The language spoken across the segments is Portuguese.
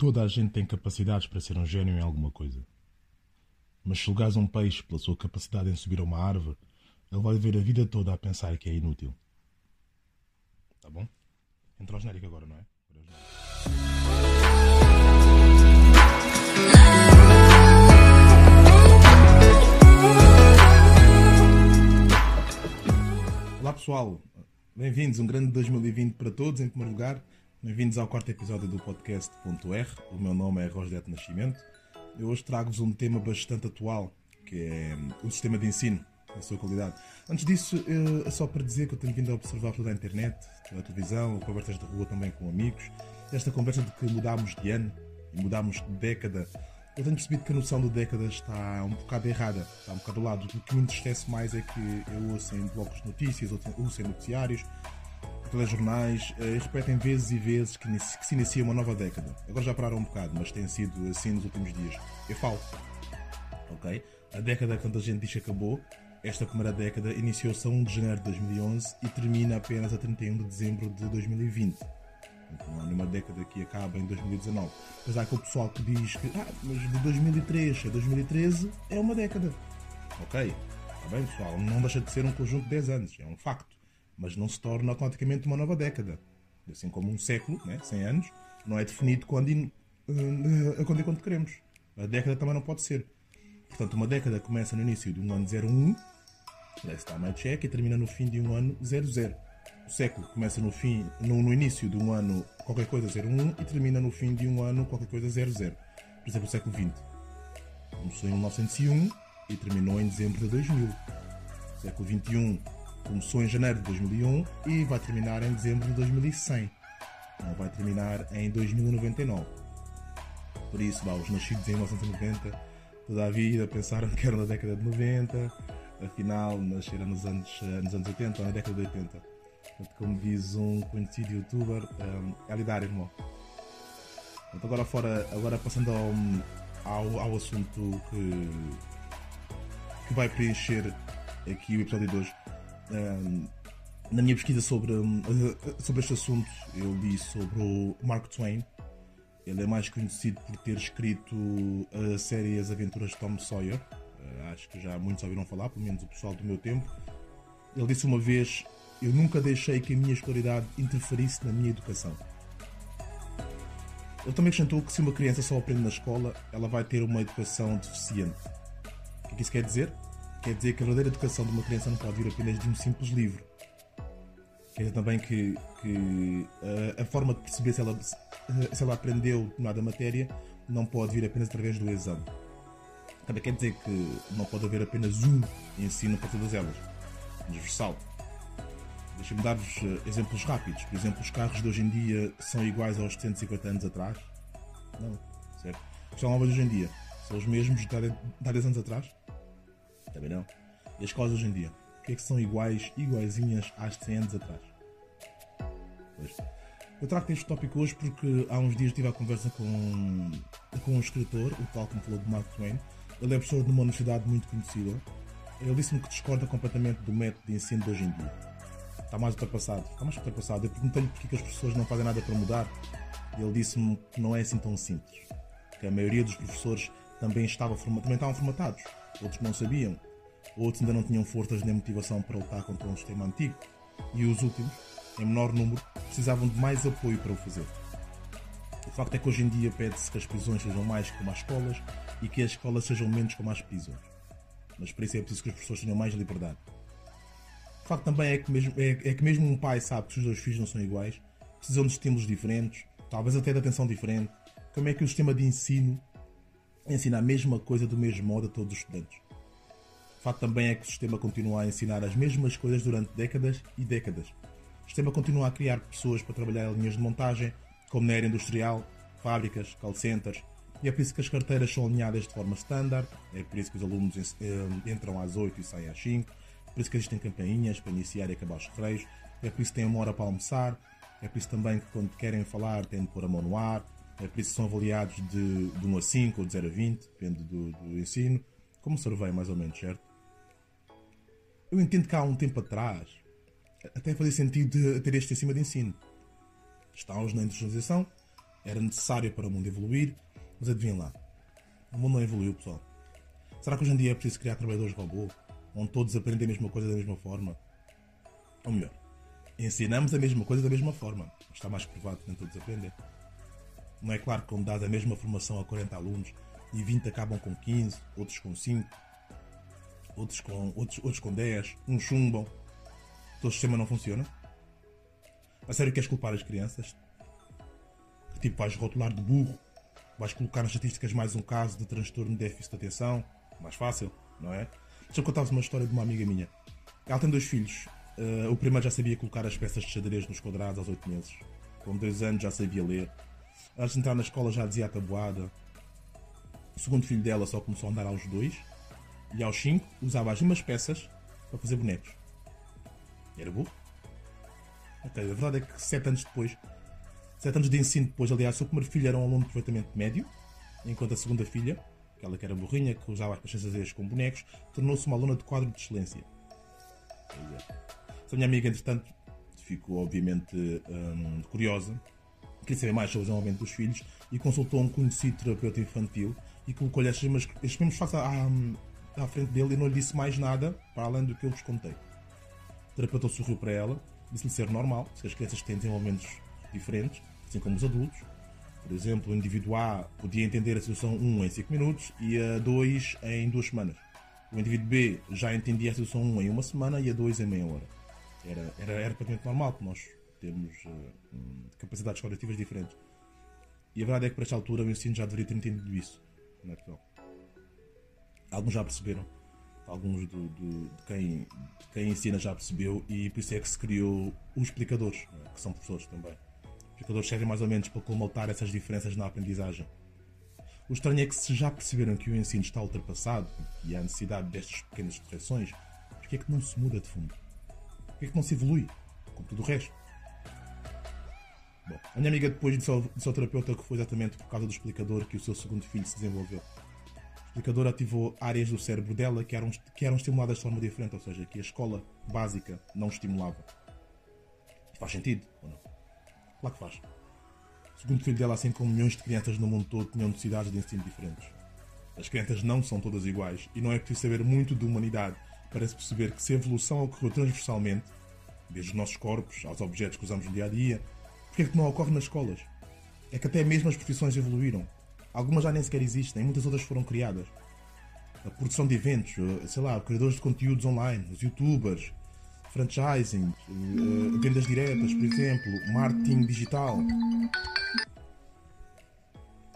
Toda a gente tem capacidades para ser um gênio em alguma coisa. Mas se julgares um peixe pela sua capacidade em subir a uma árvore, ele vai viver a vida toda a pensar que é inútil. Tá bom? Entra o genérico agora, não é? Olá pessoal, bem-vindos, um grande 2020 para todos, em primeiro lugar. Bem-vindos ao quarto episódio do podcast Ponto R. O meu nome é Rosdete Nascimento. Eu hoje trago-vos um tema bastante atual, que é o sistema de ensino, a sua qualidade. Antes disso, é só para dizer que eu tenho vindo a observar toda a internet, pela televisão, conversas de rua também com amigos, esta conversa de que mudámos de ano e mudámos de década. Eu tenho percebido que a noção de década está um bocado errada, está um bocado ao lado. O que me entristece mais é que eu ouço em blocos de notícias, ouço em noticiários, telejornais uh, repetem vezes e vezes que, que, se inicia uma nova década. Agora já pararam um bocado, mas tem sido assim nos últimos dias. Eu falo. Ok? A década que tanta gente diz que acabou, esta primeira década iniciou-se a 1 de janeiro de 2011 e termina apenas a 31 de dezembro de 2020. Então, não há nenhuma década que acaba em 2019. Mas há aquele pessoal que diz que ah, mas de 2003 a 2013 é uma década. Ok, está bem pessoal, não deixa de ser um conjunto de 10 anos, é um facto mas não se torna automaticamente uma nova década. Assim como um século, né, 100 anos, não é definido quando e, uh, quando, e quando queremos. A década também não pode ser. Portanto, uma década começa no início de um ano 01, last time I check, e termina no fim de um ano 00. O século começa no, fim, no, no início de um ano qualquer coisa 01 e termina no fim de um ano qualquer coisa 00. Por exemplo, o século XX. Começou em 1901 e terminou em dezembro de 2000. O século XXI Começou em janeiro de 2001 e vai terminar em dezembro de 2100. Não vai terminar em 2099. Por isso, bah, os nascidos em 1990 toda a vida pensaram que era na década de 90, afinal nasceram nos anos, nos anos 80 ou na década de 80. Como diz um conhecido youtuber, um, é lidar, irmão. Então, agora, fora, agora passando ao, ao, ao assunto que, que vai preencher aqui o episódio de hoje na minha pesquisa sobre, sobre este assunto, eu li sobre o Mark Twain. Ele é mais conhecido por ter escrito a série As Aventuras de Tom Sawyer. Uh, acho que já muitos ouviram falar, pelo menos o pessoal do meu tempo. Ele disse uma vez: Eu nunca deixei que a minha escolaridade interferisse na minha educação. Ele também acrescentou que se uma criança só aprende na escola, ela vai ter uma educação deficiente. O que isso quer dizer? Quer dizer que a verdadeira educação de uma criança não pode vir apenas de um simples livro. Quer dizer também que, que a, a forma de perceber se ela, se ela aprendeu determinada matéria não pode vir apenas através do exame. Também quer dizer que não pode haver apenas um ensino para todas elas. Universal. Deixem-me dar-vos eh, exemplos rápidos. Por exemplo, os carros de hoje em dia são iguais aos 150 anos atrás? Não, certo? Os telemóveis hoje em dia são os mesmos de há 10 anos atrás? Também não. E as escolas hoje em dia? O que é que são iguais, iguaizinhas às 100 anos atrás? Pois. Eu trago este tópico hoje porque há uns dias tive a conversa com, com um escritor, o tal que me falou de Mark Twain. Ele é professor de uma universidade muito conhecida. Ele disse-me que discorda completamente do método de ensino de hoje em dia. Está mais ultrapassado. Está mais ultrapassado. Eu perguntei-lhe porque que as pessoas não fazem nada para mudar. Ele disse-me que não é assim tão simples. Que a maioria dos professores também, estava, também estavam formatados outros não sabiam, outros ainda não tinham forças nem motivação para lutar contra um sistema antigo, e os últimos, em menor número, precisavam de mais apoio para o fazer. O facto é que hoje em dia pede-se que as prisões sejam mais como as escolas e que as escolas sejam menos como as prisões. Mas para isso é preciso que as pessoas tenham mais liberdade. O facto também é que mesmo, é, é que mesmo um pai sabe que os dois filhos não são iguais, precisam de estímulos diferentes, talvez até de atenção diferente. Como é que o sistema de ensino ensina a mesma coisa do mesmo modo a todos os estudantes. O fato também é que o sistema continua a ensinar as mesmas coisas durante décadas e décadas. O sistema continua a criar pessoas para trabalhar em linhas de montagem, como na área industrial, fábricas, call centers, e é por isso que as carteiras são alinhadas de forma standard, é por isso que os alunos eh, entram às 8 e saem às 5, é por isso que existem campainhas para iniciar e acabar os recreios, é por isso que têm uma hora para almoçar, é por isso também que quando querem falar têm de pôr a mão no ar, isso são avaliados de, de 1 a 5 ou de 0 a 20, depende do, do ensino, como survey mais ou menos, certo? Eu entendo que há um tempo atrás até fazia sentido ter este sistema de ensino. Estamos na industrialização, era necessária para o mundo evoluir, mas adivinhem lá, o mundo não evoluiu, pessoal. Será que hoje em dia é preciso criar trabalhadores robô, onde todos aprendem a mesma coisa da mesma forma? Ou melhor, ensinamos a mesma coisa da mesma forma, está mais provado que nem todos aprendem. Não é claro que, quando dás a mesma formação a 40 alunos e 20 acabam com 15, outros com 5, outros com, outros, outros com 10, uns chumbam, todo o sistema não funciona? A sério queres culpar as crianças? Tipo, vais rotular de burro? Vais colocar nas estatísticas mais um caso de transtorno de déficit de atenção? Mais fácil, não é? Deixa eu contar-vos uma história de uma amiga minha. Ela tem dois filhos. Uh, o primeiro já sabia colocar as peças de xadrez nos quadrados aos 8 meses. Com 2 anos já sabia ler. Antes de entrar na escola já dizia a tabuada. O segundo filho dela só começou a andar aos 2. E aos 5 usava as mesmas peças para fazer bonecos. Era burro. Ok, a verdade é que 7 anos depois, 7 anos de ensino depois, aliás, o primeiro filho era um aluno perfeitamente médio, enquanto a segunda filha, aquela que era burrinha, que usava as pastas com bonecos, tornou-se uma aluna de quadro de excelência. Pois é. Essa minha amiga, entretanto, ficou obviamente hum, curiosa, queria saber mais sobre o desenvolvimento dos filhos e consultou um conhecido terapeuta infantil e colocou-lhe estes mesmos fatos à, à frente dele e não lhe disse mais nada para além do que eu vos contei. O terapeuta sorriu para ela, disse-lhe ser normal, se as crianças têm desenvolvimentos diferentes, assim como os adultos. Por exemplo, o indivíduo A podia entender a situação 1 em 5 minutos e a 2 em 2 semanas. O indivíduo B já entendia a situação 1 em uma semana e a 2 em meia hora. Era, era, era praticamente normal que nós temos uh, capacidades cognitivas diferentes. E a verdade é que para esta altura o ensino já deveria ter entendido isso. Não é? Alguns já perceberam. Alguns do, do, de, quem, de quem ensina já percebeu e por isso é que se criou os explicadores, é? que são professores também. Os explicadores servem mais ou menos para colmatar essas diferenças na aprendizagem. O estranho é que se já perceberam que o ensino está ultrapassado e há necessidade destas pequenas correções, porquê é que não se muda de fundo? Porquê é que não se evolui? Como tudo o resto. A minha amiga depois disse ao terapeuta que foi exatamente por causa do explicador que o seu segundo filho se desenvolveu. O explicador ativou áreas do cérebro dela que eram, que eram estimuladas de forma diferente, ou seja, que a escola básica não estimulava. Faz sentido, ou não? Claro que faz. O segundo filho dela, assim como milhões de crianças no mundo todo, tinham necessidades de ensino diferentes. As crianças não são todas iguais e não é preciso saber muito de humanidade para se perceber que se a evolução ocorreu transversalmente, desde os nossos corpos aos objetos que usamos no dia a dia, é que não ocorre nas escolas? É que até mesmo as profissões evoluíram. Algumas já nem sequer existem, muitas outras foram criadas. A produção de eventos, eh, sei lá, criadores de conteúdos online, os youtubers, franchising, eh, vendas diretas, por exemplo, marketing digital.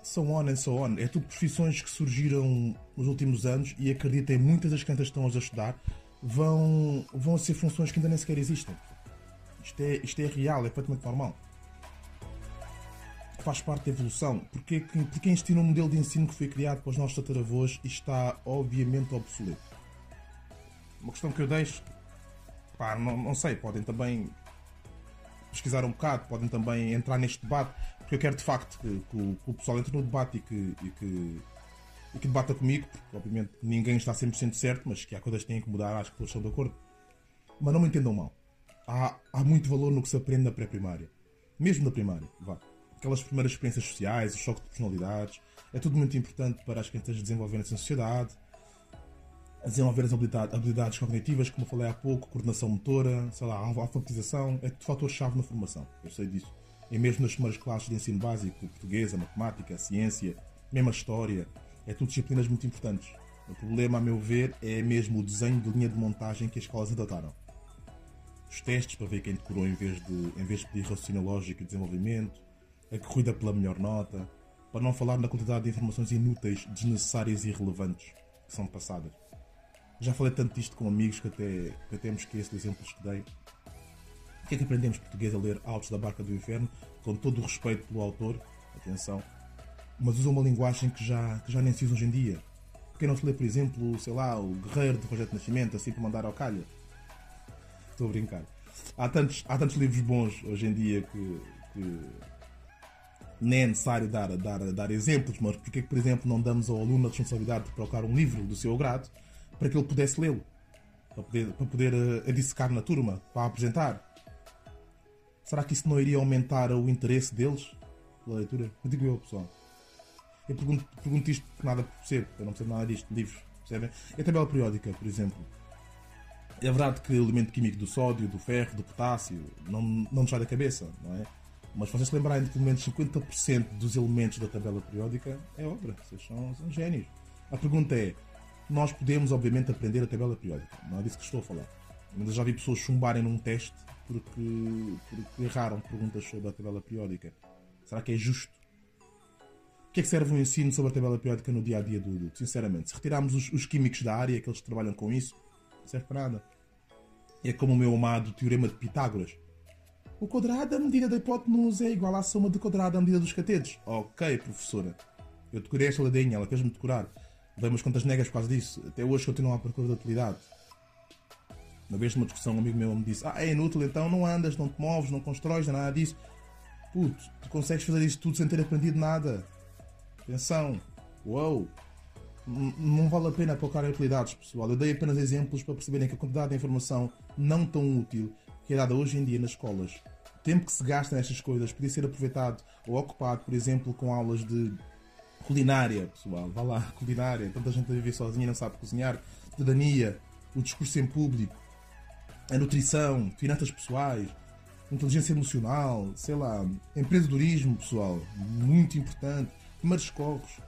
So on and so on. É tudo profissões que surgiram nos últimos anos e acreditem, muitas das crianças que estão a estudar vão, vão ser funções que ainda nem sequer existem. Isto é, isto é real, é perfeitamente normal faz parte da evolução. Porque, porque insistir num modelo de ensino que foi criado para os nossos tataravós e está obviamente obsoleto? Uma questão que eu deixo, pá, não, não sei, podem também pesquisar um bocado, podem também entrar neste debate, porque eu quero de facto que, que, o, que o, pessoal entre no debate e que, e que, e que debata comigo, porque obviamente ninguém está 100% certo, mas que há coisas que têm que mudar, acho que todos estão de acordo. Mas não me entendam mal. Há, há muito valor no que se aprende na pré-primária. Mesmo na primária, vá aquelas primeiras experiências sociais, o choque de personalidades. É tudo muito importante para as crianças desenvolverem-se na sociedade, desenvolver as habilidades, habilidades cognitivas, como eu falei há pouco, coordenação motora, sei lá, alfabetização, é tudo fator-chave na formação. Eu sei disso. E mesmo nas primeiras classes de ensino básico, portuguesa, matemática, ciência, mesmo a história, é tudo disciplinas muito importantes. O problema, a meu ver, é mesmo o desenho de linha de montagem que as escolas adotaram. Os testes para ver quem decorou em vez de, em vez de pedir raciocínio lógico e desenvolvimento, a que cuida pela melhor nota, para não falar na quantidade de informações inúteis, desnecessárias e irrelevantes que são passadas. Já falei tanto disto com amigos que até, que até me esqueço de exemplos que dei. O que é que aprendemos português a ler Altos da Barca do Inferno, com todo o respeito pelo autor, atenção, mas usa uma linguagem que já, que já nem se usa hoje em dia. Porque não se lê, por exemplo, sei lá, o Guerreiro de Projeto de Nascimento, assim para mandar ao calha? Estou a brincar. Há tantos, há tantos livros bons hoje em dia que, que nem é necessário dar, dar, dar exemplos, mas porque por exemplo, não damos ao aluno a responsabilidade de procurar um livro do seu grado para que ele pudesse lê-lo, para poder, para poder uh, dissecar na turma, para apresentar? Será que isso não iria aumentar o interesse deles pela leitura? Digo eu, pessoal. Eu pergunto, pergunto isto porque nada percebo, eu não percebo nada disto, livros, percebem? E a tabela periódica, por exemplo. É verdade que o elemento químico do sódio, do ferro, do potássio, não, não nos sai da cabeça, não é? Mas vocês se lembrarem de pelo menos 50% dos elementos da tabela periódica, é obra, vocês são, são génios. A pergunta é: nós podemos, obviamente, aprender a tabela periódica, não é disso que estou a falar. Mas eu já vi pessoas chumbarem num teste porque, porque erraram perguntas sobre a tabela periódica. Será que é justo? O que é que serve um ensino sobre a tabela periódica no dia a dia do adulto? Sinceramente, se retirarmos os, os químicos da área, que trabalham com isso, não serve para nada. É como o meu amado teorema de Pitágoras. O quadrado da medida da hipotenusa é igual à soma do quadrado da medida dos catetos. Ok, professora. Eu decorei esta ladinha, ela fez-me decorar. Dei umas contas negas por causa disso. Até hoje continuo à procura da utilidade. Uma vez numa discussão, um amigo meu me disse: Ah, é inútil, então não andas, não te moves, não constróis, nada disso. Puto, tu consegues fazer isso tudo sem ter aprendido nada. Atenção, uou, não vale a pena colocar utilidades, pessoal. Eu dei apenas exemplos para perceberem que a quantidade de informação não tão útil que é dada hoje em dia nas escolas, tempo que se gasta nestas coisas podia ser aproveitado ou ocupado, por exemplo, com aulas de culinária, pessoal. Vá lá, culinária. Tanta gente a viver sozinha não sabe cozinhar. Cidadania, o discurso em público, a nutrição, finanças pessoais, inteligência emocional, sei lá, empreendedorismo, pessoal, muito importante, primeiros socorros,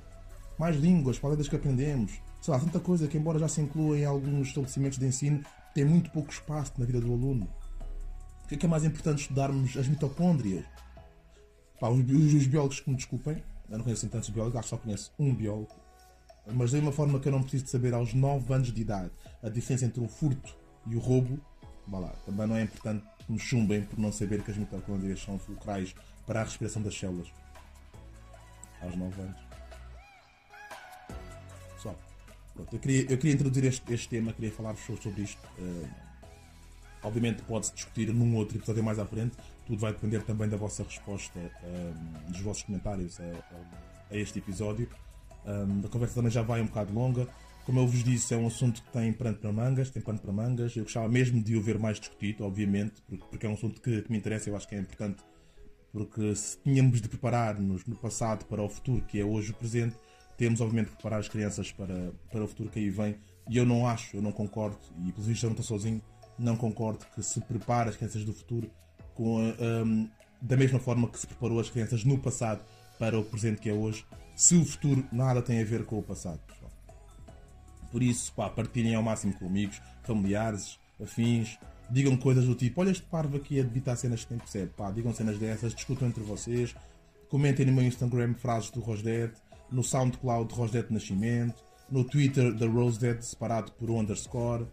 mais línguas, para das que aprendemos, sei lá, tanta coisa que, embora já se inclua em alguns estabelecimentos de ensino, tem muito pouco espaço na vida do aluno. O que é que é mais importante estudarmos as mitocôndrias? Pá, os, os, biólogos que me desculpem, eu não conheço assim tantos biólogos, acho que só conheço um biólogo, mas de uma forma que eu não preciso de saber aos 9 anos de idade a diferença entre o furto e o roubo, vá lá, também não é importante que me chumbem por não saber que as mitocôndrias são fulcrais para a respiração das células. Aos 9 anos. Só. Pronto, eu, queria, eu queria introduzir este, este tema, queria falar-vos sobre isto. Uh, obviamente pode-se discutir num outro episódio mais à frente. Tudo vai depender também da vossa resposta, uh, dos vossos comentários a, a, este episódio. Um, a conversa também já vai um bocado longa. Como eu vos disse, é um assunto que tem pano para mangas, tem pano para mangas. Eu gostava mesmo de o ver mais discutido, obviamente, porque é um assunto que, que me interessa eu acho que é importante. Porque se tínhamos de preparar-nos no passado para o futuro, que é hoje o presente, temos obviamente de preparar as crianças para, para o futuro que aí vem. E eu não acho, eu não concordo, e pelo visto eu não estou sozinho, não concordo que se prepare as crianças do futuro com um, da mesma forma que se preparou as crianças no passado para o presente que é hoje, se o futuro nada tem a ver com o passado. Por isso, pá, partilhem ao máximo com amigos, familiares, afins. Digam coisas do tipo: olha, este parvo aqui a debitar cenas que nem percebe. Pá, digam cenas dessas, discutam entre vocês. Comentem no meu Instagram frases do Rosdet, no SoundCloud Rosdet Nascimento, no Twitter da Rosedet separado por underscore.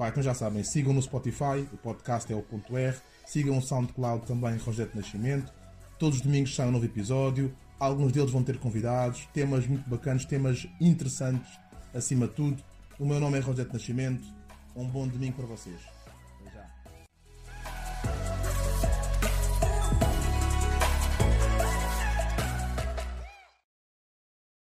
Pá, então já sabem, sigam no Spotify, o podcast é o ponto R. Sigam o SoundCloud também Rosdet Nascimento. Todos os domingos sai um novo episódio. Alguns deles vão ter convidados, temas muito bacanas, temas interessantes acima de tudo. O meu nome é Rosete Nascimento. Um bom domingo para vocês.